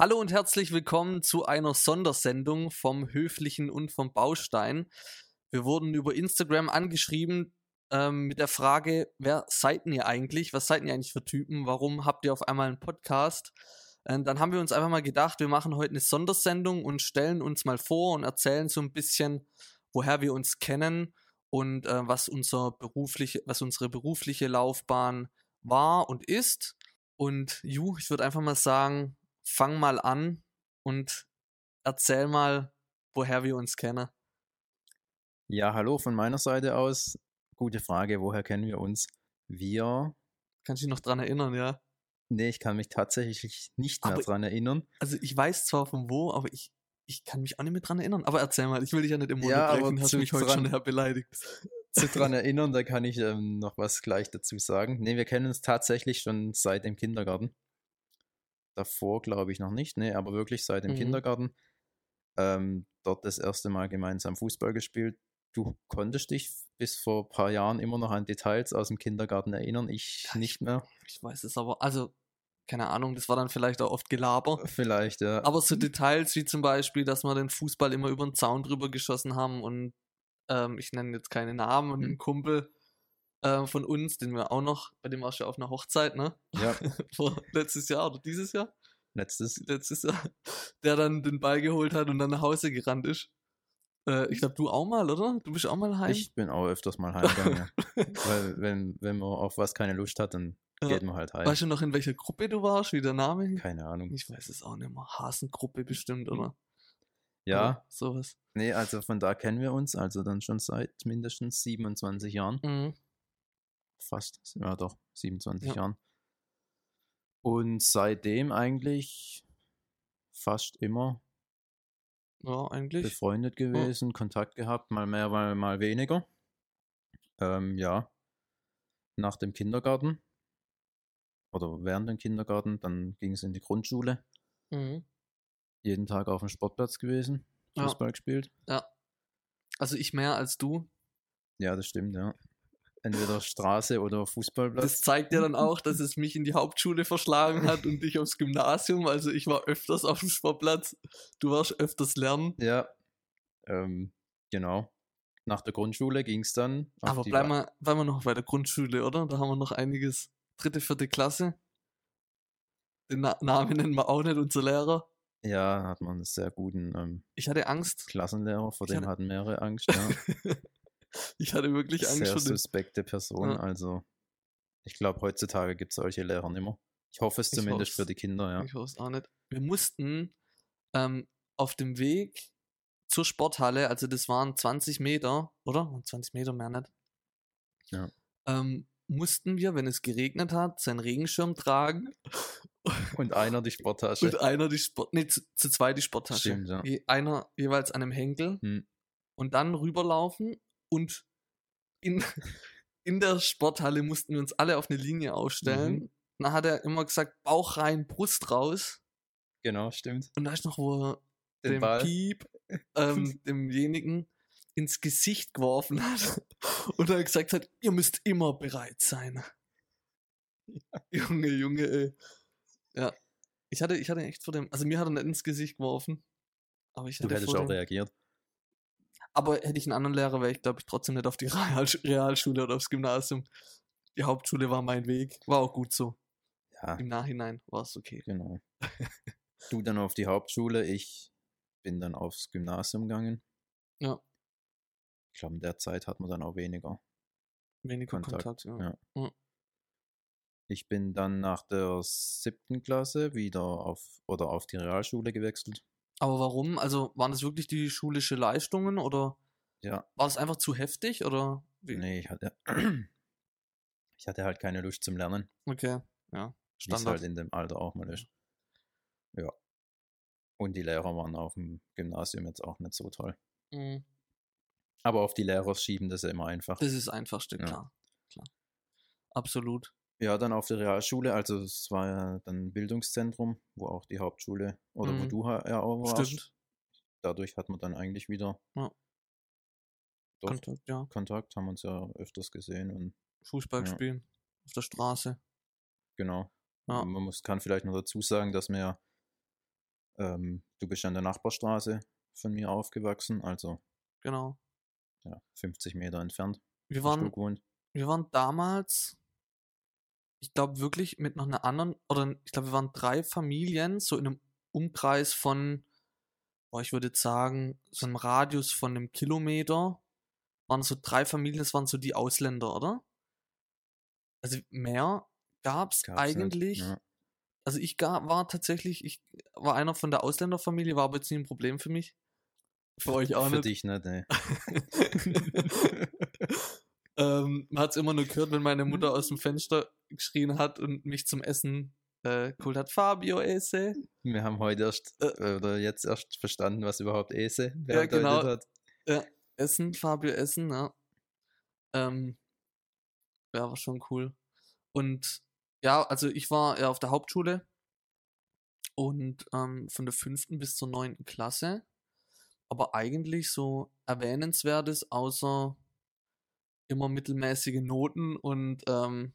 Hallo und herzlich willkommen zu einer Sondersendung vom Höflichen und vom Baustein. Wir wurden über Instagram angeschrieben ähm, mit der Frage, wer seid ihr eigentlich? Was seid ihr eigentlich für Typen? Warum habt ihr auf einmal einen Podcast? Und dann haben wir uns einfach mal gedacht, wir machen heute eine Sondersendung und stellen uns mal vor und erzählen so ein bisschen, woher wir uns kennen und äh, was unser berufliche, was unsere berufliche Laufbahn war und ist. Und Ju, ich würde einfach mal sagen, fang mal an und erzähl mal, woher wir uns kennen. Ja, hallo von meiner Seite aus. Gute Frage, woher kennen wir uns? Wir. Kannst du dich noch dran erinnern, ja? Nee, ich kann mich tatsächlich nicht mehr Aber- dran erinnern. Also ich weiß zwar von wo, aber ich, ich kann mich auch nicht mehr dran erinnern. Aber erzähl mal, ich will dich ja nicht im Mund Ja, aber brechen, hast mich heute dran- schon beleidigt. Zu dran erinnern, da kann ich ähm, noch was gleich dazu sagen. Nee, wir kennen uns tatsächlich schon seit dem Kindergarten. Davor glaube ich noch nicht, nee, aber wirklich seit dem Mhm. Kindergarten. Ähm, dort das erste Mal gemeinsam Fußball gespielt. Du konntest dich bis vor ein paar Jahren immer noch an Details aus dem Kindergarten erinnern, ich Ja, nicht mehr. Ich weiß es aber, also, keine Ahnung, das war dann vielleicht auch oft Gelaber. Vielleicht, ja. Aber so Details wie zum Beispiel, dass wir den Fußball immer über den Zaun drüber geschossen haben und ähm, ich nenne jetzt keine Namen und Mhm. ein Kumpel äh, von uns, den wir auch noch, bei dem warst du ja auf einer Hochzeit, ne? ja, Vor letztes Jahr oder dieses Jahr? letztes. Letztes Jahr, der dann den Ball geholt hat und dann nach Hause gerannt ist. Äh, ich glaube, du auch mal, oder? Du bist auch mal heim. Ich bin auch öfters mal heimgegangen. ja. Weil, wenn, wenn man auf was keine Lust hat, dann Ja. geht man halt heim. Weißt du noch, in welcher Gruppe du warst, wie der Name? hieß? Keine Ahnung. Ich weiß es auch nicht mehr. Hasengruppe bestimmt, oder? Ja, Oder sowas. nee, also von da kennen wir uns, also dann schon seit mindestens 27 Jahren. Mhm. Fast, ja doch, 27 Ja. Jahren. Und seitdem eigentlich fast immer Ja, eigentlich. befreundet gewesen, Kontakt gehabt, mal mehr, mal, mal weniger. Ähm, ja, nach dem Kindergarten oder während dem Kindergarten, dann ging es in die Grundschule. Mhm. jeden Tag auf dem Sportplatz gewesen, Ja. Fußball gespielt. Also ich mehr als du. Ja, das stimmt, ja. Entweder Straße oder Fußballplatz. Das zeigt ja dann auch, dass es mich in die Hauptschule verschlagen hat und dich aufs Gymnasium. Also ich war öfters auf dem Sportplatz. Du warst öfters lernen. ja, ähm, genau. Nach der Grundschule ging es dann. Aber bleiben wir, bleiben wir noch bei der Grundschule, oder? Da haben wir noch einiges. Dritte, vierte Klasse. Den Na Namen nennen wir auch nicht, unser Lehrer. Ja, hat man einen sehr guten ähm, Ich hatte Angst. Klassenlehrer, vor Ich dem hatte- hatten mehrere Angst. Ja. ich hatte wirklich Angst sehr vor dem. suspekte Person. Ja. Also, ich glaube, heutzutage gibt es solche Lehrer nicht mehr. Ich hoffe es zumindest für die Kinder, ja. Ich weiß auch nicht. Wir mussten ähm, auf dem Weg zur Sporthalle, also das waren 20 Meter, oder? 20 Meter mehr nicht. Ja. Ähm, mussten wir, wenn es geregnet hat, seinen Regenschirm tragen Und einer die Sporttasche. und einer die Sport, nee, zu, zu zweit die Sporttasche. Stimmt, ja. Einer jeweils an einem Henkel Hm. und dann rüberlaufen und in, in der Sporthalle mussten wir uns alle auf eine Linie aufstellen. Mhm. Dann hat er immer gesagt, Bauch rein, Brust raus. Genau, stimmt. Und da ist noch, wo er Den dem Ball. Piep, ähm, demjenigen ins Gesicht geworfen hat und er gesagt hat, ihr müsst immer bereit sein. Junge, Junge, ey. Ja. Ich hatte, ich hatte echt vor dem, also mir hat er nicht ins Gesicht geworfen. Aber ich Du hatte hättest vor auch reagiert. Aber hätte ich einen anderen Lehrer, wäre ich, glaube ich, trotzdem nicht auf die Real, Realschule oder aufs Gymnasium. Die Hauptschule war mein Weg. War auch gut so. Ja, Im Nachhinein war es okay. genau. du dann auf die Hauptschule, ich bin dann aufs Gymnasium gegangen. Ja. Ich glaube, in der Zeit hat man dann auch weniger. Weniger Kontakt, Kontakt, ja. ja. Ja. Ich bin dann nach der siebten Klasse wieder auf oder auf die Realschule gewechselt. Aber warum? Also waren das wirklich die schulische Leistungen oder Ja, war es einfach zu heftig oder wie? nee, ich hatte, ich hatte halt keine Lust zum Lernen. Okay, ja. Standard. halt in dem Alter auch mal ist. Ja. Und die Lehrer waren auf dem Gymnasium jetzt auch nicht so toll. Mhm. Aber auf die Lehrer schieben das ja immer einfach. Das ist das einfachste, Ja. klar. klar. Absolut. Ja, dann auf der Realschule, also es war ja dann ein Bildungszentrum, wo auch die Hauptschule oder wo Mhm. du ha- ja auch warst. Stimmt. Dadurch hat man dann eigentlich wieder Ja. Kontakt, ja. Kontakt, haben uns ja öfters gesehen und Fußball Ja. spielen. Auf der Straße. genau. Ja. Man muss, kann vielleicht noch dazu sagen, dass wir Ähm, du bist an der Nachbarstraße von mir aufgewachsen, also Genau. ja, 50 Meter entfernt. Wir du waren, wir waren damals, ich glaube wirklich mit noch einer anderen, oder ich glaube, wir waren drei Familien, so in einem Umkreis von, boah, ich würde jetzt sagen, so einem Radius von einem Kilometer, waren so drei Familien, das waren so die Ausländer, oder? Also mehr gab's Gab's nicht, eigentlich. ja. Also ich ga, war tatsächlich, ich war einer von der Ausländerfamilie, war aber jetzt nie ein Problem für mich. Für euch auch Für nicht. dich nicht, ey. ähm, man hat es immer nur gehört, wenn meine Mutter aus dem Fenster geschrien hat und mich zum Essen äh, geholt hat. Fabio Esse. Wir haben heute erst, Äh. oder jetzt erst verstanden, was überhaupt Ese Ja, bedeutet genau. hat. Essen, Fabio Essen, ja. Ähm, ja, war schon cool. Und ja, also ich war ja auf der Hauptschule und ähm, von der fünften bis zur neunten Klasse. Aber eigentlich so erwähnenswertes, außer immer mittelmäßige Noten und ähm,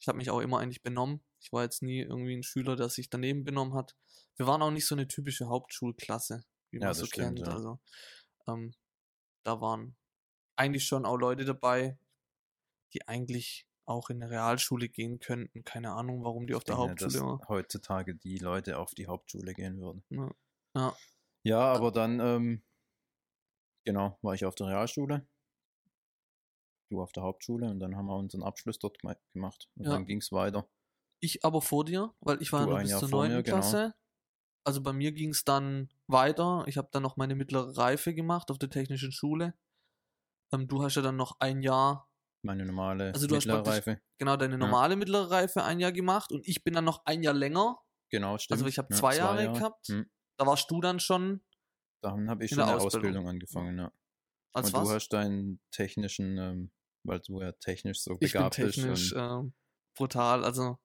ich habe mich auch immer eigentlich benommen. Ich war jetzt nie irgendwie ein Schüler, der sich daneben benommen hat. Wir waren auch nicht so eine typische Hauptschulklasse, wie Ja, man das so stimmt, kennt. ja. Also ähm, da waren eigentlich schon auch Leute dabei, die eigentlich auch in eine Realschule gehen könnten. Keine Ahnung, warum die auf Ich der denke, Hauptschule dass waren. heutzutage die Leute auf die Hauptschule gehen würden. Ja. Ja. Ja, aber dann, ähm, genau, war ich auf der Realschule. Du auf der Hauptschule und dann haben wir unseren Abschluss dort gema- gemacht. Und Ja. dann ging es weiter. Ich aber vor dir, weil ich war Du nur ein bis Jahr zur vor mir, neunten genau. Klasse. Also bei mir ging es dann weiter. Ich habe dann noch meine mittlere Reife gemacht auf der technischen Schule. Ähm, du hast ja dann noch ein Jahr, Meine normale Also du hast mittlere praktisch- Reife. genau deine normale mittlere Reife ein Jahr gemacht und ich bin dann noch ein Jahr länger. Genau, stimmt. Also ich habe Ja, zwei, Jahre gehabt. Hm. Da warst du dann schon Dann habe ich In schon eine Ausbildung. Ausbildung, angefangen, ja. als und was? du hast deinen technischen, ähm, weil du ja technisch so ich bin begabt bist. technisch Und, ähm, brutal. Also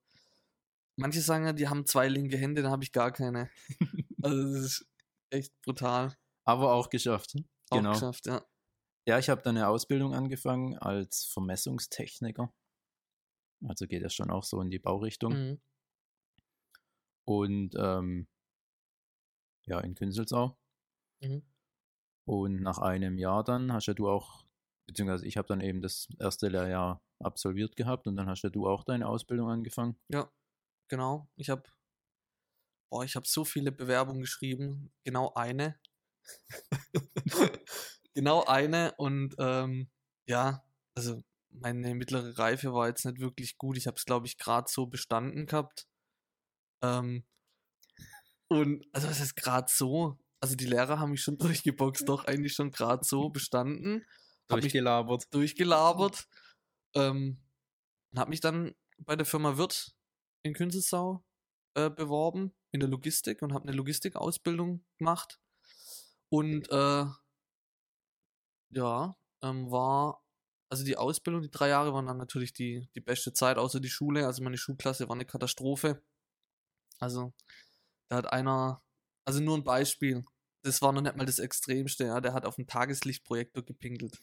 manche sagen ja, die haben zwei linke Hände, dann habe ich gar keine. also das ist echt brutal. aber auch geschafft. Auch Genau. geschafft, ja. Ja, ich habe dann eine Ausbildung angefangen als Vermessungstechniker. Also geht das schon auch so in die Baurichtung. Mhm. Und ähm, ja, in Künzelsau. Mhm. Und nach einem Jahr dann hast ja du auch, beziehungsweise ich habe dann eben das erste Lehrjahr absolviert gehabt und dann hast ja du auch deine Ausbildung angefangen. Ja, genau. Ich habe, boah, ich habe so viele Bewerbungen geschrieben. Genau eine. genau eine und ähm, ja, also meine mittlere Reife war jetzt nicht wirklich gut. Ich habe es, glaube ich, gerade so bestanden gehabt. Ähm, und also was ist gerade so? Also die Lehrer haben mich schon durchgeboxt, doch eigentlich schon gerade so bestanden. Hab mich Durchgelabert. durchgelabert. Ähm, und habe mich dann bei der Firma Wirt in Künzelsau äh, beworben, in der Logistik und habe eine Logistikausbildung gemacht. Und äh, ja, ähm, war, also die Ausbildung, die drei Jahre waren dann natürlich die, die beste Zeit, außer die Schule. Also meine Schulklasse war eine Katastrophe. Also, da hat einer, also nur ein Beispiel, das war noch nicht mal das Extremste, ja, der hat auf einen Tageslichtprojektor gepinkelt.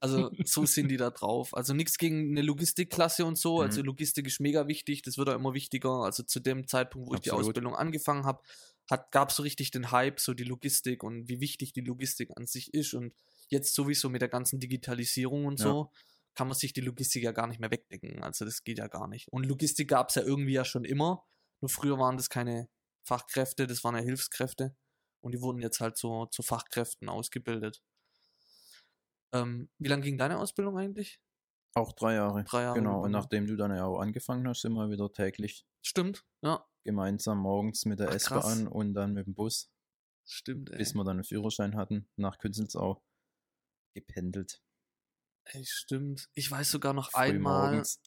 Also so sind die da drauf. Also nichts gegen eine Logistikklasse und so. Also Mhm. Logistik ist mega wichtig, das wird auch immer wichtiger. Also zu dem Zeitpunkt, wo ich die Absolut. Ausbildung angefangen habe, hat, gab es so richtig den Hype, so die Logistik und wie wichtig die Logistik an sich ist. Und jetzt sowieso mit der ganzen Digitalisierung und Ja. so, kann man sich die Logistik ja gar nicht mehr wegdecken. Also das geht ja gar nicht. Und Logistik gab es ja irgendwie ja schon immer. Nur früher waren das keine Fachkräfte, das waren ja Hilfskräfte. Und die wurden jetzt halt so zu Fachkräften ausgebildet. Ähm, wie lange ging deine Ausbildung eigentlich? Auch drei Jahre. Drei Jahre. Genau, und genau. nachdem du dann ja auch angefangen hast, wir wieder täglich Stimmt, ja, gemeinsam morgens mit der. S-Bahn und dann mit dem Bus, stimmt, ey. bis wir dann einen Führerschein hatten, nach Künzelsau gependelt. ey. Stimmt. Ich weiß sogar noch Früh einmal, morgens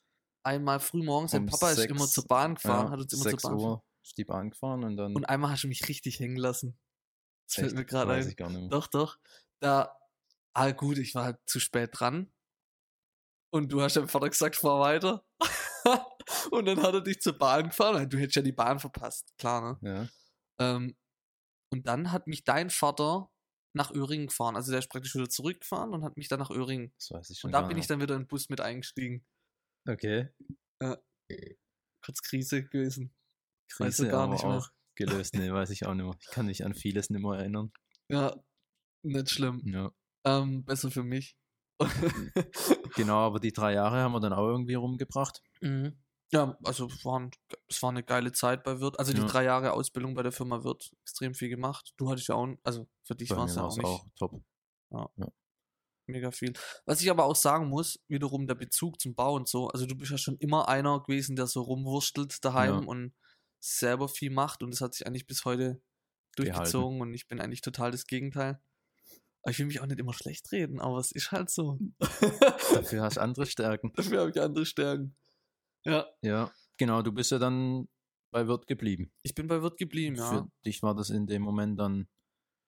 einmal früh morgens, um Papa ist sechs- immer zur Bahn gefahren, ja, hat uns immer 6 zur Bahn gefahren. Uhr ist die Bahn gefahren und dann Und einmal hast du mich richtig hängen lassen. Das fällt mir gerade ein. ich gar nicht mehr. Doch, doch. Da, ah gut, ich war halt zu spät dran. Und du hast deinem Vater gesagt, fahr weiter. und dann hat er dich zur Bahn gefahren. Du hättest ja die Bahn verpasst, klar, ne? Ja, Ähm, und dann hat mich dein Vater nach Öhringen gefahren. Also der ist praktisch wieder zurückgefahren und hat mich dann nach Öhringen. das weiß ich schon Und da bin ich dann wieder in den Bus mit eingestiegen. Okay. Kurz Krise gewesen. Weißt du Krise, gar nicht mehr. auch gelöst? Nee, weiß ich auch nicht mehr. Ich kann mich an vieles nicht mehr erinnern. Ja, nicht schlimm. Ja. Ähm, besser für mich. Genau, aber die drei Jahre haben wir dann auch irgendwie rumgebracht. Mhm. Ja, also es war, ein, es war eine geile Zeit bei Wirt. Also die Ja. drei Jahre Ausbildung bei der Firma Wirt, extrem viel gemacht. Du hattest ja auch, also für dich war es ja auch nicht auch top. mega viel. Was ich aber auch sagen muss, wiederum der Bezug zum Bau und so, also du bist ja schon immer einer gewesen, der so rumwurstelt daheim Ja. und selber viel macht und das hat sich eigentlich bis heute durchgezogen und ich bin eigentlich total das Gegenteil. Aber ich will mich auch nicht immer schlecht reden, aber es ist halt so. Dafür hast du andere Stärken. Dafür habe ich andere Stärken. Ja, Ja, genau, du bist ja dann bei Wirt geblieben. ich bin bei Wirt geblieben, ja. Für dich war das in dem Moment dann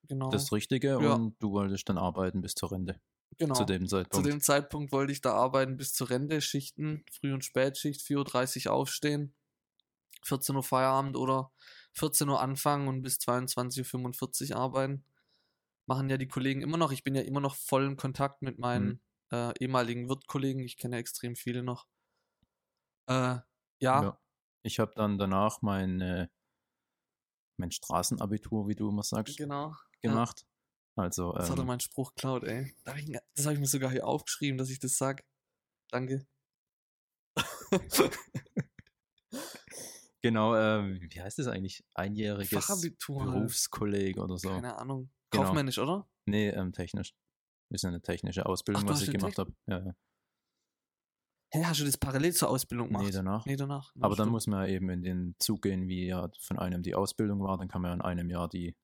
genau. das Richtige Ja. und du wolltest dann arbeiten bis zur Rente. genau. Zu dem Zu Zeitpunkt. dem Zeitpunkt wollte ich da arbeiten bis zur Rente, Schichten, Früh- und Spätschicht, 4.30 Uhr aufstehen, 14 Uhr Feierabend oder 14 Uhr anfangen und bis 22.45 Uhr arbeiten. Machen ja die Kollegen immer noch. Ich bin ja immer noch voll in Kontakt mit meinen äh, ehemaligen Wirtkollegen. Ich kenne ja extrem viele noch. Äh, ja, Ja. Ich habe dann danach mein, äh, mein Straßenabitur, wie du immer sagst, genau. gemacht. Also, Das hat er ähm, mein Spruch klaut, ey. Das habe ich mir sogar hier aufgeschrieben, dass ich das sag. Danke. genau, äh, wie heißt das eigentlich? Einjähriges Fachabitur. Berufskolleg oder so. Keine Ahnung. Genau. Kaufmännisch, oder? Nee, ähm, technisch. Ist ja eine technische Ausbildung, du was ich gemacht habe. Ja, ja. Hä, hast du das parallel zur Ausbildung gemacht? Nee, danach. Nee, danach. Aber dann stimmt. muss man ja eben in den Zug gehen, wie ja von einem die Ausbildung war, dann kann man ja in einem Jahr die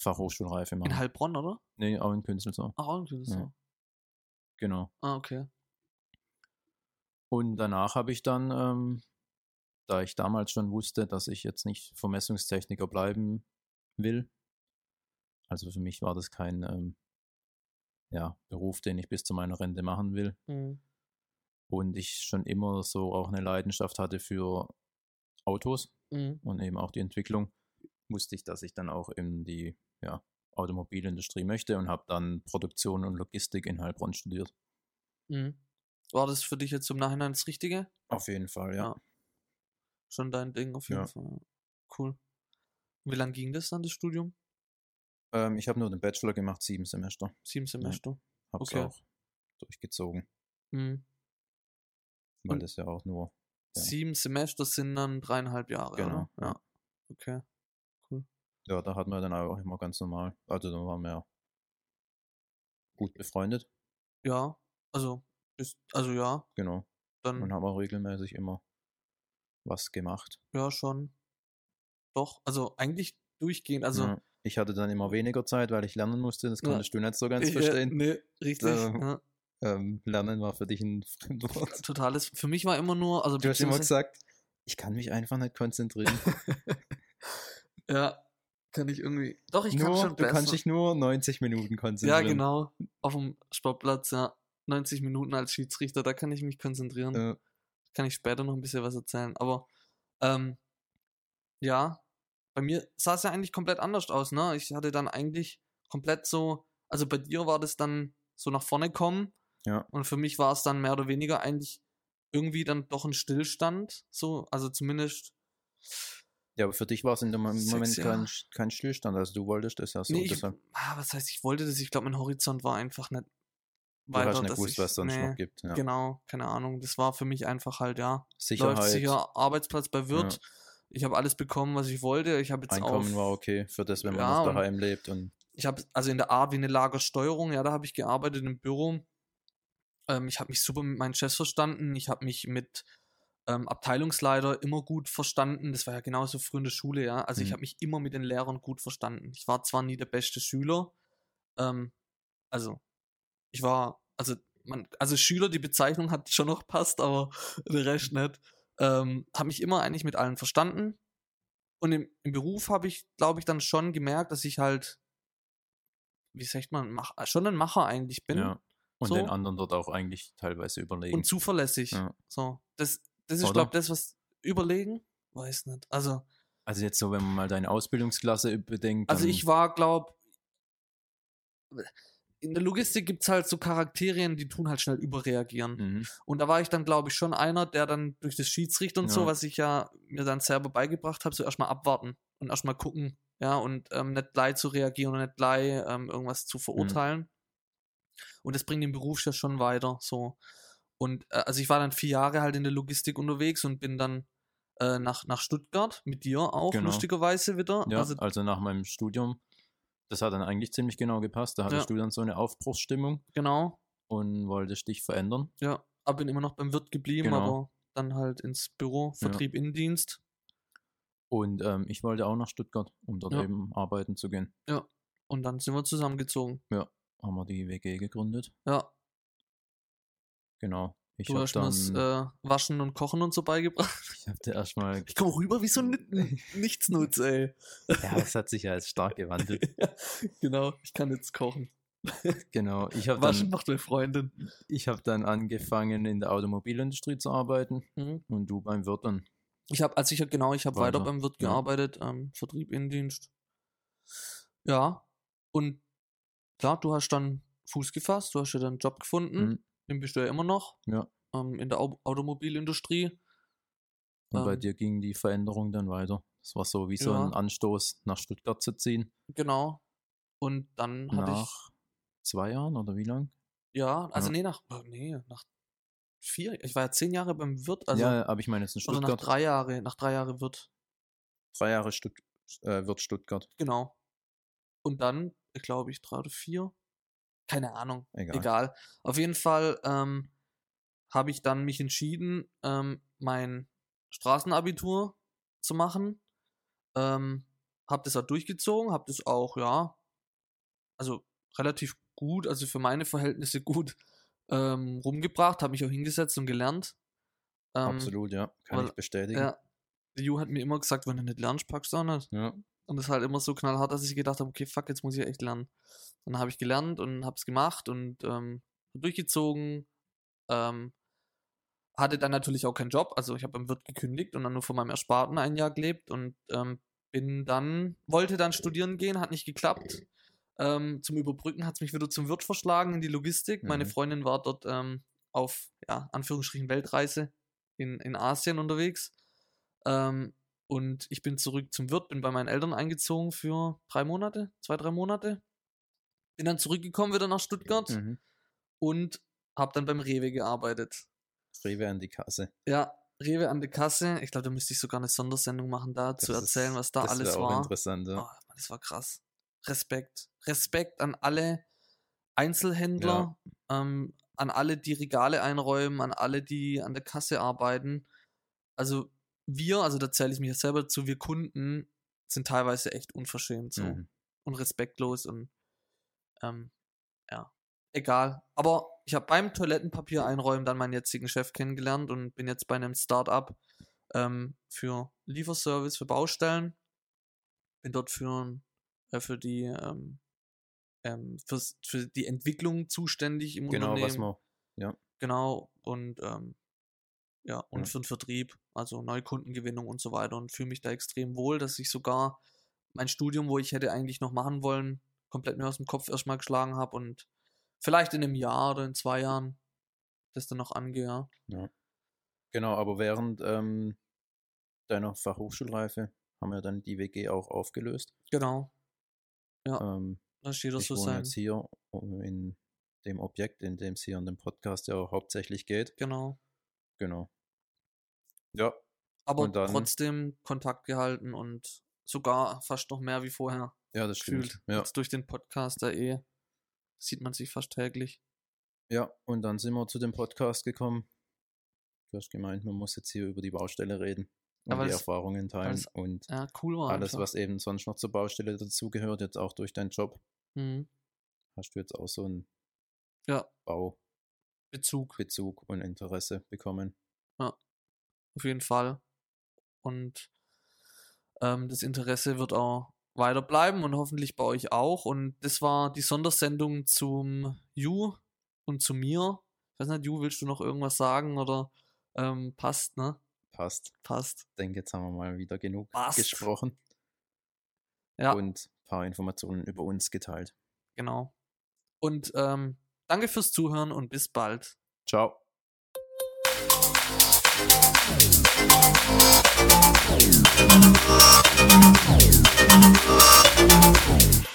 Fachhochschulreife machen. In Heilbronn, oder? Nee, auch in Künzelsau. Ach, irgendwie so. Ja. Genau. Ah, okay. Und danach habe ich dann, ähm, da ich damals schon wusste, dass ich jetzt nicht Vermessungstechniker bleiben will, also für mich war das kein ähm, ja, Beruf, den ich bis zu meiner Rente machen will. Mhm. Und ich schon immer so auch eine Leidenschaft hatte für Autos Mhm. und eben auch die Entwicklung, wusste ich, dass ich dann auch in die ja, Automobilindustrie möchte und habe dann Produktion und Logistik in Heilbronn studiert. Mhm. War das für dich jetzt im Nachhinein das Richtige? Auf jeden Fall, ja. Ja. Schon dein Ding auf jeden Ja. Fall. Cool. Wie lange ging das dann, das Studium? Ähm, ich habe nur den Bachelor gemacht, sieben Semester. Sieben Semester. Habe es Okay. auch durchgezogen, Mhm. weil Und- das ja auch nur, Ja. Sieben Semester sind dann dreieinhalb Jahre, Genau, oder? ja. Ja. Okay. ja, da hatten wir dann auch immer ganz normal, also da waren wir ja gut befreundet, Ja, also, ist, also ja, genau. dann, Und haben auch regelmäßig immer was gemacht. ja, schon. Doch, also eigentlich durchgehend, also. ja. Ich hatte dann immer weniger Zeit, weil ich lernen musste, das Ja. konntest du nicht so ganz ich, verstehen. Nee, richtig. Ja. Ähm, lernen war für dich ein Fremdwort. Totales, für mich war immer nur, also Du hast immer gesagt, ich kann mich einfach nicht konzentrieren. ja, kann ich irgendwie. Doch, ich kann nur, schon du besser. kannst dich nur 90 Minuten ja, konzentrieren. genau. Auf dem Sportplatz, ja. 90 Minuten als Schiedsrichter, da kann ich mich konzentrieren. Äh, Kann ich später noch ein bisschen was erzählen. Aber ähm, ja, bei mir sah es ja eigentlich komplett anders aus, ne? Ich hatte dann eigentlich komplett so, also bei dir war das dann so nach vorne kommen. Ja. Und für mich war es dann mehr oder weniger eigentlich irgendwie dann doch ein Stillstand. So, also zumindest. ja, aber für dich war es in dem Moment Sechs kein, kein Stillstand. Also du wolltest das ja so. nee, ich, ah, was heißt, ich wollte das, ich glaube, mein Horizont war einfach nicht du hast nicht gewusst, ich- was es sonst nee, noch gibt. Ja. Genau, keine Ahnung. Das war für mich einfach halt, ja, Sicherheit, läuft sicher Arbeitsplatz bei Wirt. Ich habe alles bekommen, was ich wollte. Ich habe jetzt Einkommen auf, war okay für das, wenn man Ja, noch daheim lebt. Und ich habe also in der A wie eine Lagersteuerung, ja, da habe ich gearbeitet im Büro. Ähm, ich habe mich super mit meinen Chefs verstanden. Ich habe mich mit ähm, Abteilungsleiter immer gut verstanden. Das war ja genauso früh in der Schule, ja. Also ich Mhm. habe mich immer mit den Lehrern gut verstanden. Ich war zwar nie der beste Schüler, ähm, also ich war, also man, also Schüler, die Bezeichnung hat schon noch passt, aber der Rest nicht. Ähm, habe mich immer eigentlich mit allen verstanden. Und im, im Beruf habe ich, glaube ich, dann schon gemerkt, dass ich halt, wie sagt man, mach, schon ein Macher eigentlich bin ja. Und so. den anderen dort auch eigentlich teilweise überlegen. und zuverlässig. Ja. So, das, das ist, glaube ich, das, was überlegen, weiß nicht. Also, also jetzt so, wenn man mal deine Ausbildungsklasse bedenkt. also ich war, glaube in der Logistik gibt es halt so Charakterien, die tun halt schnell überreagieren. Mhm. Und da war ich dann, glaube ich, schon einer, der dann durch das Schiedsrichter und so, Ja. was ich ja mir dann selber beigebracht habe, so erstmal abwarten. und erstmal gucken, ja, und ähm, nicht gleich zu reagieren und nicht gleich ähm, irgendwas zu verurteilen. Und das bringt den Beruf ja schon weiter, so. Und äh, also ich war dann vier Jahre halt in der Logistik unterwegs und bin dann äh, nach, nach Stuttgart mit dir auch, Genau. lustigerweise wieder. Ja, also, also, nach meinem Studium, das hat dann eigentlich ziemlich genau gepasst. Da hattest Ja. du dann so eine Aufbruchsstimmung genau, und wolltest dich verändern. ja. Aber bin immer noch beim Wirt geblieben, Genau. aber dann halt ins Büro, Vertrieb, Innendienst. Und ähm, ich wollte auch nach Stuttgart, um dort Ja. eben arbeiten zu gehen. Und dann sind wir zusammengezogen. Haben wir die WG gegründet. Ja, Genau. Ich du habe hast mir das äh, Waschen und Kochen und so beigebracht. ich hab dir erstmal, Ich komme rüber wie so ein Nichtsnutz, ey. ja, das hat sich ja jetzt stark gewandelt. genau, ich kann jetzt kochen. Genau. Ich habe Waschen dann, macht meine Freundin. ich hab dann angefangen, in der Automobilindustrie zu arbeiten Mhm. und du beim Wirt dann. Ich habe, also ich hab, genau, ich habe weiter Weiter, beim Wirt ja. gearbeitet, ähm, Vertrieb, Innendienst. Ja, und klar, du hast dann Fuß gefasst, du hast ja dann einen Job gefunden, Mhm. Den bist du ja immer noch, Ja. ähm, in der Au Automobilindustrie. Und bei Ähm. dir ging die Veränderung dann weiter. Das war so wie so Ja. ein Anstoß, nach Stuttgart zu ziehen. Genau. Und dann hatte ich, Nach zwei Jahren oder wie lang? ja, also Ja. nee, nach, oh, nee, nach vier, ich war ja zehn Jahre beim Wirt, also, ja, aber ich meine jetzt in oder nach Stuttgart. drei Jahre, nach drei Jahre Wirt, drei Jahre Stutt äh, Wirt Stuttgart. genau. Und dann, glaube ich, drei oder vier, keine Ahnung, Egal. egal. Auf jeden Fall ähm, habe ich dann mich entschieden, ähm, mein Straßenabitur zu machen. Ähm, habe das auch durchgezogen, habe das auch, ja, also relativ gut, also für meine Verhältnisse gut ähm, rumgebracht, habe mich auch hingesetzt und gelernt. Ähm, Absolut, ja. Kann weil- ich bestätigen. Ja. Ju hat mir immer gesagt, wenn du nicht lernst, packst du auch nicht. Ja. Und ist halt immer so knallhart, dass ich gedacht habe, okay, fuck, jetzt muss ich echt lernen. Dann habe ich gelernt und habe es gemacht und ähm, durchgezogen. Ähm, hatte dann natürlich auch keinen Job. Also ich habe beim Wirt gekündigt und dann nur von meinem Ersparten ein Jahr gelebt und ähm, bin dann, wollte dann studieren gehen, hat nicht geklappt. Ähm, zum Überbrücken hat es mich wieder zum Wirt verschlagen in die Logistik. Meine Mhm. Freundin war dort ähm, auf, ja, Anführungsstrichen Weltreise in, in Asien unterwegs. Ähm, und ich bin zurück zum Wirt, bin bei meinen Eltern eingezogen für drei Monate, zwei, drei Monate. Bin dann zurückgekommen wieder nach Stuttgart Mhm. und habe dann beim Rewe gearbeitet. Rewe an die Kasse. Ja, Rewe an der Kasse. Ich glaube, da müsste ich sogar eine Sondersendung machen, da zu Das erzählen, ist- was da das alles auch war. interessant, ja. Oh, das war krass. Respekt. Respekt an alle Einzelhändler, ähm, an alle, die Regale einräumen, an alle, die an der Kasse arbeiten. Also wir, also da zähle ich mich ja selber zu, wir Kunden sind teilweise echt unverschämt so Mhm. und respektlos und ähm, ja, egal. Aber ich habe beim Toilettenpapier einräumen dann meinen jetzigen Chef kennengelernt und bin jetzt bei einem Start-up ähm, für Lieferservice, für Baustellen. Bin dort für, äh, für die ähm, ähm, fürs, für die Entwicklung zuständig im Genau, Unternehmen. was man. Genau, und ähm, ja, und Ja. für den Vertrieb, also Neukundengewinnung und so weiter und fühle mich da extrem wohl, dass ich sogar mein Studium, wo ich hätte eigentlich noch machen wollen, komplett mir aus dem Kopf erstmal geschlagen habe und vielleicht in einem Jahr oder in zwei Jahren das dann noch angehe. Ja. Genau, aber während ähm, deiner Fachhochschulreife haben wir dann die WG auch aufgelöst. Genau, Ähm, das steht das ich so wohne sein. jetzt hier in dem Objekt, in dem es hier in dem Podcast ja hauptsächlich geht. Genau. Genau. Ja, Aber dann- trotzdem Kontakt gehalten und sogar fast noch mehr wie vorher ja, das stimmt. gefühlt. Ja. Jetzt durch den Podcast da eh sieht man sich fast täglich. ja, und dann sind wir zu dem Podcast gekommen. Du hast gemeint, man muss jetzt hier über die Baustelle reden und Ja, die Erfahrungen teilen es und Ja, cool war alles, einfach. was eben sonst noch zur Baustelle dazugehört, jetzt auch durch deinen Job, Mhm. hast du jetzt auch so einen Ja, Baubezug Bezug. und Interesse bekommen. Auf jeden Fall. Und ähm, das Interesse wird auch weiter bleiben und hoffentlich bei euch auch. Und das war die Sondersendung zum Ju und zu mir. Ich weiß nicht, Ju, willst du noch irgendwas sagen oder ähm, passt, ne? Passt. Passt. Ich denke, jetzt haben wir mal wieder genug Passt. gesprochen Ja, und ein paar Informationen über uns geteilt. genau. Und ähm, danke fürs Zuhören und bis bald. Ciao. Thank you.